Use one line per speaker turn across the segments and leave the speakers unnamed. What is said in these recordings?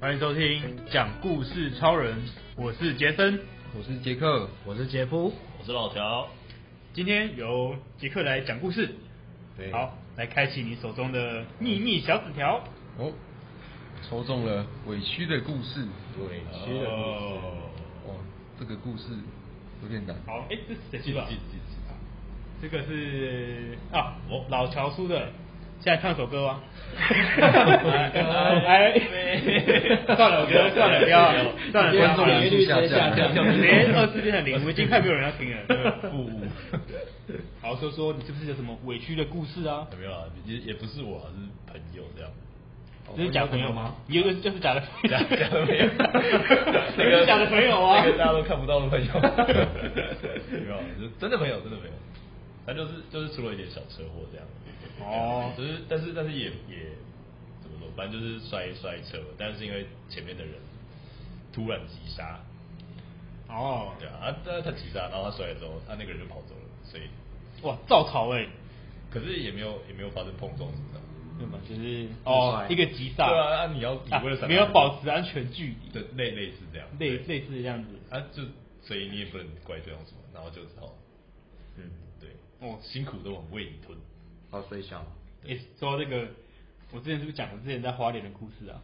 欢迎收听讲故事超人，我是杰森，
我是杰克，
我是杰夫，
我是老乔。
今天由杰克来讲故事，
对，
好，来开启你手中的秘密小纸条。
哦，抽中了委屈的故事，
委屈的故事。
哦，这个故事有点难。
好，哎，这是谁出的？这个是啊，我老乔叔的。现在唱首歌吗？哎，算了，我觉得算了，不要，算了，观众
点击率直接下降，
连二次变成零，我们已经快没有人要听了。不，好说说，你是不是有什么委屈的故事啊？
没有啊，也也不是我，是朋友这样。
这是假朋友吗？你有个就是假的，
假假的朋友，
那个假的朋友啊，
那个大家都看不到的朋友。没有，真的朋友，真的朋友。他就是就是出了一点小车祸这样。哦，就是，但是但是也也怎么说，反正就是摔摔车，但是因为前面的人突然急刹，
哦，
对啊，他他急刹，然后他摔了之后，他那个人就跑走了，所以。
哇，照逃哎，
可是也没有也没有发生碰撞什么的，
对吧？就是哦，一个急刹，
对啊，那你要你为了什么？
没有保持安全距离，
对，类类似这样，
类类似这样子，
啊，就所以你也不能怪对方什么，然后就只好，嗯，对，哦，辛苦都很为你吞。
好，所以想，
哎，说这个，我之前是不是讲过之前在花莲的故事啊？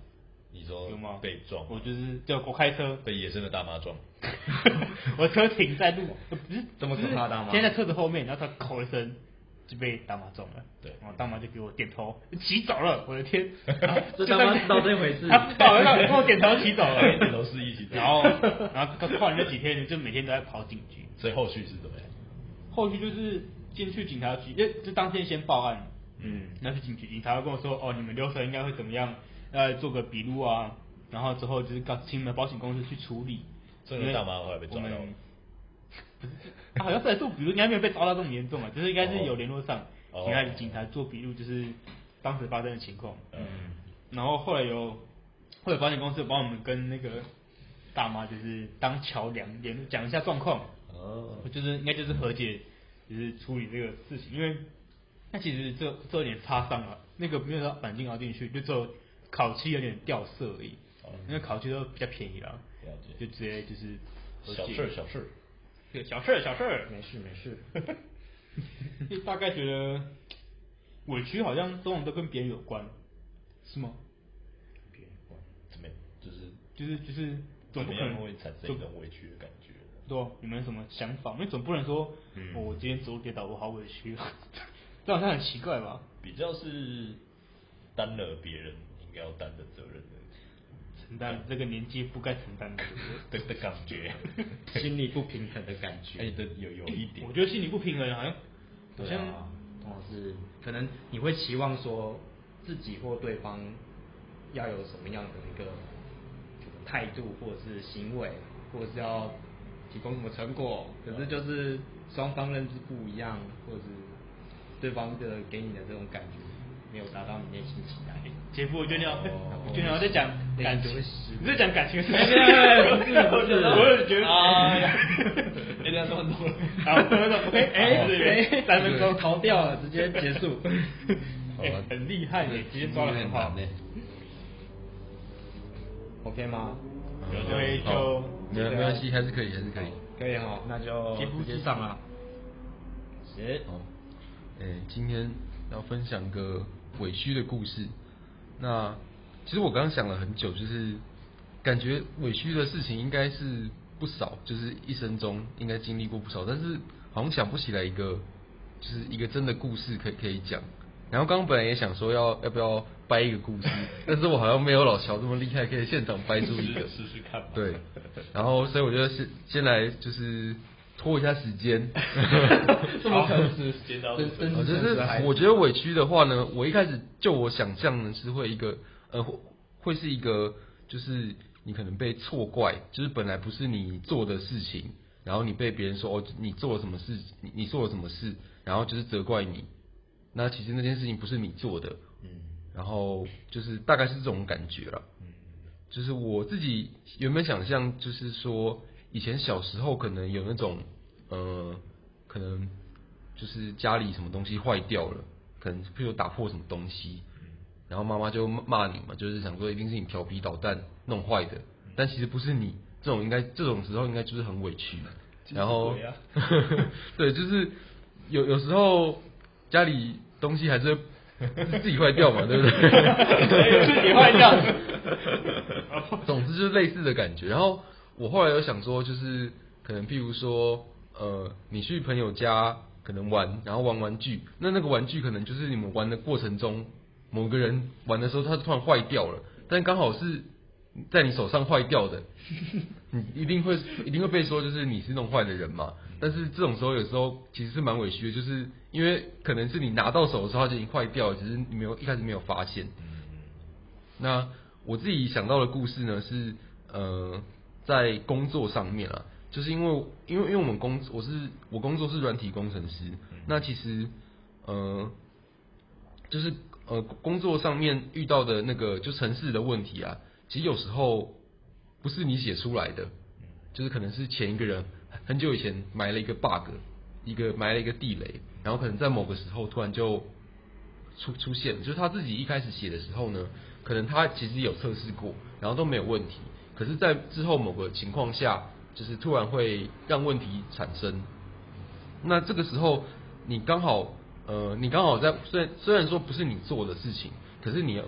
你说
有吗？
被撞？
我就是就我开车
被野生的大妈撞，
我车停在路，不是
这么可怕大妈，
停在车子后面，然后他吼一声就被大妈撞了。
对，
然后大妈就给我点头，骑走了。我的天，
这大妈知道这回事？
他知道，他跟我点头骑走了，
点头示意骑走。
然后，然后他后来那几天就每天都在跑警局。
所以后续是怎么样？
后续就是。进去警察局，因为就当天先报案，嗯，那是警局，警察跟我说，哦，你们流程应该会怎么样，呃，做个笔录啊，然后之后就是告请你们保险公司去处理。
这个大妈后来被抓到了，
不是，他 好像是来做笔录，应该没有被抓到这么严重啊，就是应该是有联络上，请他警察做笔录，就是当时发生的情况，嗯，然后后来有，后来保险公司帮我们跟那个大妈就是当桥梁联讲一下状况，哦，就是应该就是和解。就是处理这个事情，因为那其实这这有点擦伤了，那个没有说钣金凹进去，就只有烤漆有点掉色而已。哦，因为烤漆都比较便宜啦，了解，就直接就是
小事小事，
对，小事小事，
没事没事。
就大概觉得委屈好像通常都跟别人有关，是吗？
别人有关，怎么？就是
就是就是总不可能
会产生一种委屈的感觉。
对，你们有什么想法？因为总不能说，嗯哦、我今天走路跌倒，我好委屈，这好像很奇怪吧？
比较是担了别人应该要担的责任的，
承担这个年纪不该承担的
的 的感觉，
心理不平衡的感觉。
哎，对，有有一点，
我觉得心理不平衡好像，
好像哦是，可能你会期望说自己或对方要有什么样的一个态度，或者是行为，或者是要。提供什么成果？可是就是双方认知不一样，或者是对方的给你的这种感觉没有达到你内心期待。
姐夫，我觉得你要，我觉得你要在讲感情，你在讲感情的事情。
我
也觉得
啊，
一定要说很多。好，OK，哎，三分钟逃掉了，直接结束。很厉害，你直接抓得很好。
OK 吗？
所以就。
没没关系，还是可以，还是可以。
可以哈，那就直接上了。行。哦，
哎，今天要分享个委屈的故事。那其实我刚刚想了很久，就是感觉委屈的事情应该是不少，就是一生中应该经历过不少，但是好像想不起来一个，就是一个真的故事可以可以讲。然后刚刚本来也想说要要不要掰一个故事，但是我好像没有老乔这么厉害，可以现场掰出一个
试试看。
对，然后所以我觉得先先来就是拖一下时间。
这么诚实，
真真就是我觉得委屈的话呢，我一开始就我想象呢是会一个呃会是一个就是你可能被错怪，就是本来不是你做的事情，然后你被别人说哦你做了什么事，你你做了什么事，然后就是责怪你。那其实那件事情不是你做的，嗯，然后就是大概是这种感觉了，嗯，就是我自己原本想象就是说，以前小时候可能有那种，呃，可能就是家里什么东西坏掉了，可能譬如打破什么东西，然后妈妈就骂你嘛，就是想说一定是你调皮捣蛋弄坏的，但其实不是你，这种应该这种时候应该就是很委屈，然后，对，就是有有时候家里东西还是。自己坏掉嘛，对不对？
自己坏掉。
总之就是类似的感觉。然后我后来有想说，就是可能譬如说，呃，你去朋友家可能玩，然后玩玩具，那那个玩具可能就是你们玩的过程中，某个人玩的时候，他突然坏掉了，但刚好是在你手上坏掉的，你一定会一定会被说就是你是弄坏的人嘛。但是这种时候有时候其实是蛮委屈的，就是因为可能是你拿到手的时候它就已经坏掉了，只是你没有一开始没有发现。那我自己想到的故事呢是呃在工作上面啊，就是因为因为因为我们工我是我工作是软体工程师，那其实呃就是呃工作上面遇到的那个就城市的问题啊，其实有时候不是你写出来的，就是可能是前一个人。很久以前埋了一个 bug，一个埋了一个地雷，然后可能在某个时候突然就出出现，就是他自己一开始写的时候呢，可能他其实有测试过，然后都没有问题，可是，在之后某个情况下，就是突然会让问题产生。那这个时候，你刚好呃，你刚好在虽然虽然说不是你做的事情，可是你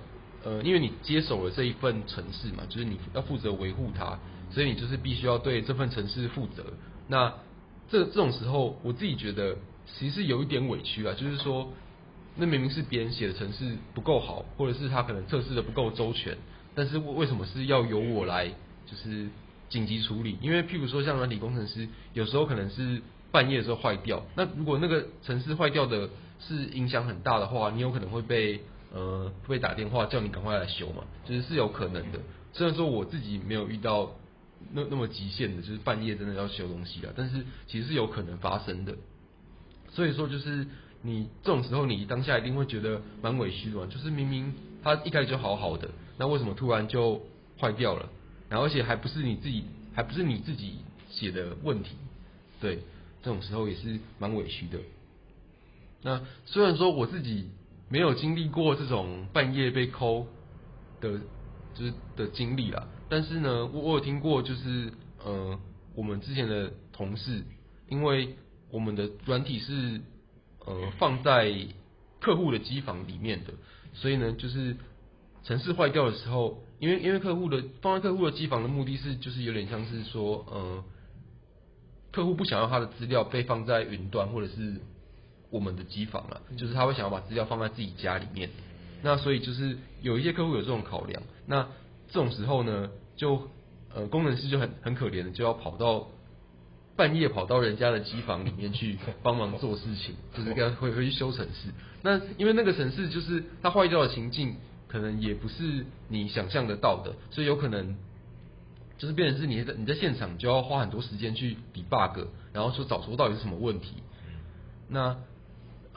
呃，因为你接手了这一份城市嘛，就是你要负责维护它，所以你就是必须要对这份城市负责。那这这种时候，我自己觉得其实有一点委屈啊，就是说，那明明是别人写的程式不够好，或者是他可能测试的不够周全，但是为什么是要由我来就是紧急处理？因为譬如说像软体工程师，有时候可能是半夜的时候坏掉，那如果那个程式坏掉的是影响很大的话，你有可能会被呃被打电话叫你赶快来修嘛，就是是有可能的。虽然说我自己没有遇到。那那么极限的，就是半夜真的要修东西啊，但是其实是有可能发生的。所以说，就是你这种时候，你当下一定会觉得蛮委屈的，就是明明他一开始就好好的，那为什么突然就坏掉了？然后而且还不是你自己，还不是你自己写的问题，对，这种时候也是蛮委屈的。那虽然说我自己没有经历过这种半夜被抠的，就是的经历啦。但是呢，我我有听过，就是呃，我们之前的同事，因为我们的软体是呃放在客户的机房里面的，所以呢，就是城市坏掉的时候，因为因为客户的放在客户的机房的目的是，就是有点像是说，呃，客户不想要他的资料被放在云端或者是我们的机房了，就是他会想要把资料放在自己家里面，那所以就是有一些客户有这种考量，那这种时候呢。就呃，工程师就很很可怜的，就要跑到半夜跑到人家的机房里面去帮忙做事情，就是跟他回回去修城市。那因为那个城市就是它坏掉的情境，可能也不是你想象得到的，所以有可能就是变成是你在你在现场就要花很多时间去 debug，然后说找出到底是什么问题。那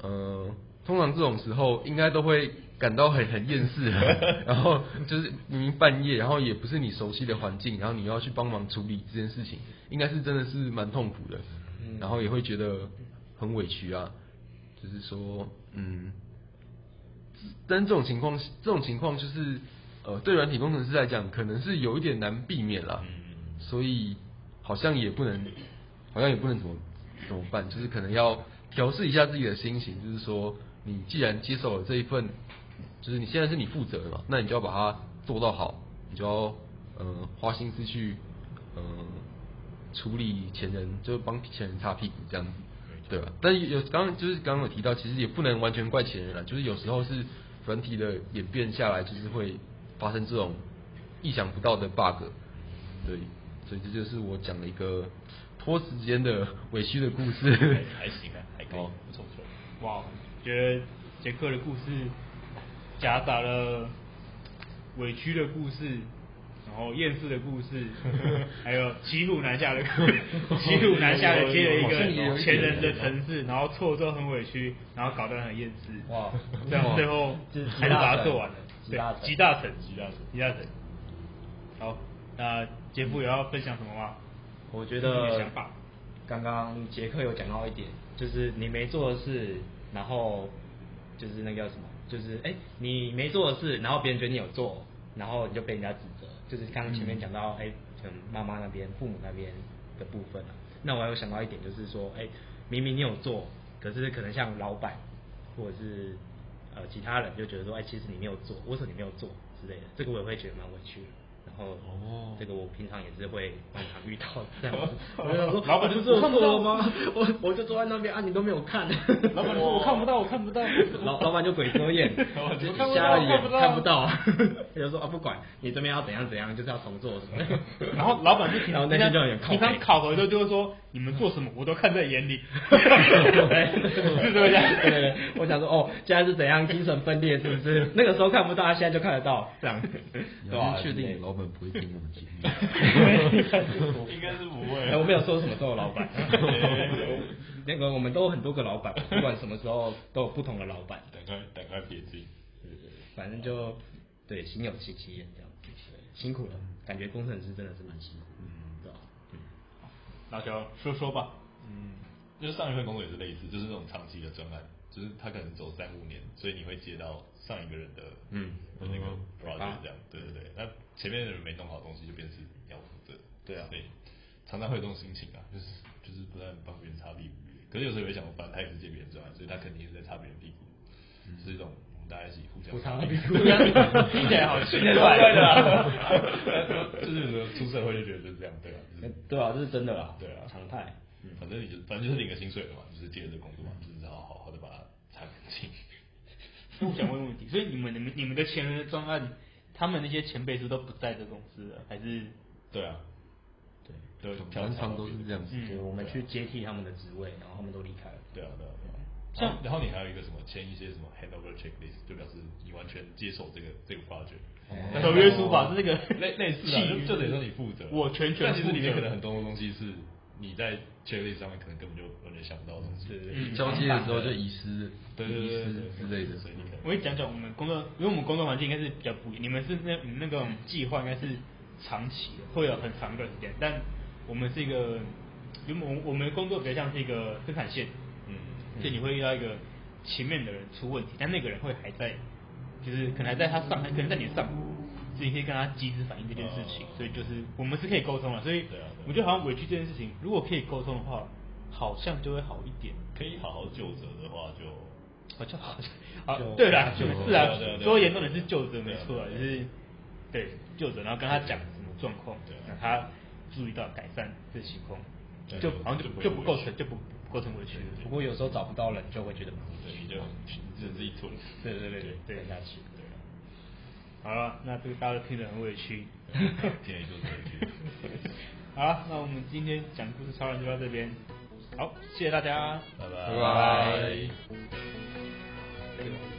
呃，通常这种时候应该都会。感到很很厌世，然后就是明明半夜，然后也不是你熟悉的环境，然后你要去帮忙处理这件事情，应该是真的是蛮痛苦的，然后也会觉得很委屈啊，就是说，嗯，但这种情况，这种情况就是，呃，对软体工程师来讲，可能是有一点难避免啦，所以好像也不能，好像也不能怎么怎么办，就是可能要调试一下自己的心情，就是说，你既然接受了这一份。就是你现在是你负责的嘛，那你就要把它做到好，你就要呃花心思去呃处理前人，就帮前人擦屁股这样子，对吧？但有刚刚就是刚刚有提到，其实也不能完全怪前人了，就是有时候是软体的演变下来，就是会发生这种意想不到的 bug，对，所以这就是我讲的一个拖时间的委屈的故事。还
行啊，还可以，不错不错。
哇，觉得杰克的故事。夹杂了委屈的故事，然后厌世的故事，还有骑虎难下的故事，骑虎难下的接了一个前人的城市，然后错都很委屈，然后搞得很厌世。哇！这样最后还是把它做完了。对，集大成，集大成，集大成。好，那杰夫有要分享什么吗？
我觉得想法，刚刚杰克有讲到一点，就是你没做的事，然后就是那个叫什么，就是哎、你没做的事，然后别人觉得你有做，然后你就被人家指责，就是刚刚前面讲到哎，可能妈妈那边、父母那边的部分啊。那我还有想到一点，就是说哎、明明你有做，可是可能像老板或者是呃其他人就觉得说哎、其实你没有做，为什么你没有做之类的，这个我也会觉得蛮委屈的。哦，这个我平常也是会经常遇到这样子。我就想说，
老板就是我看不到吗？
我我就坐在那边啊，你都没有看。
老板说我看不到，我看不到。
老老板就鬼遮眼，瞎了眼看不到。他就说啊，不管你这边要怎样怎样，就是要重做什么。
然后老板就平常
那天就有点
平常考核就就会说，你们做什么我都看在眼里。是这样。
对对对，我想说哦，现在是怎样精神分裂，是不是？那个时候看不到，现在就看得到，这样。
对啊，确定老板。不会听我们节目，
应该是不会。
哎，我没有说什么时候老板，那个我们都有很多个老板，不管什么时候都有不同的老板。
赶快赶快别自己，
反正就对，心有戚戚焉这样。辛苦了，感觉工程师真的是蛮辛苦。嗯，对吧？嗯，
老乔说说吧。
嗯，就是上一份工作也是类似，就是那种长期的专案，就是他可能走三五年，所以你会接到上一个人的嗯的那个 project 这样。对对对，那。前面的人没弄好东西，就变成是你要负责。
对啊，
所以，常常会有这种心情啊，就是就是不断帮别人擦屁股。可是有时候也会想，反正他也是接别人赚，所以他肯定是在擦别人屁股，嗯、是一种我们大家一起互相擦屁股。
听起来好奇怪 的，
就是说出社会就觉得就是这样，对吧、啊？就是、
对啊，这是真的啦。
对啊，
常态。
反正你就反正就是领个薪水了嘛，就是接着这个工作嘛，就是好好好的把它擦干净。
我想问问题，所以你们你们你们的前人的专案。他们那些前辈是都不在这公司了，还是？
对啊，
对，对，常常都是这样子。
对，我们去接替他们的职位，然后他们都离开了。
对啊，对啊，对啊。像，然后你还有一个什么签一些什么 handover checklist，就表示你完全接受这个这个 project。
合约书法是那个
类类似的，就就等于说你负责。
我全权。
但其实里面可能很多东西是你在 checklist 上面可能根本就完全想不到的东西。对对。
交接的时候就遗失，
对对对
之类的。所以你可能
我会讲讲我们工作，因为我们工作环境应该是比较不一样。你们是那你们那个计划应该是长期的，会有很长的时间。但我们是一个，因为我们我们的工作比较像是一个生产线，嗯，就你会遇到一个前面的人出问题，但那个人会还在，就是可能还在他上，可能在你上。你可以跟他及时反映这件事情，所以就是我们是可以沟通的，所以我觉得好像委屈这件事情，如果可以沟通的话，好像就会好一点。
可以好好就责的话，就
好像好像好对啦，就是啊，说严重的是就责没错啊，就是对就责，然后跟他讲什么状况，让他注意到改善这情况，就好像就就不构成就不构成委屈。
不过有时候找不到人，就会觉得蛮委屈，
就就自己吞。
对对对对，对下去。
好了，那这个大家听得很委屈，
建议就委屈。
好了，那我们今天讲故事超人就到这边，好，谢谢大家，
拜拜。
拜拜。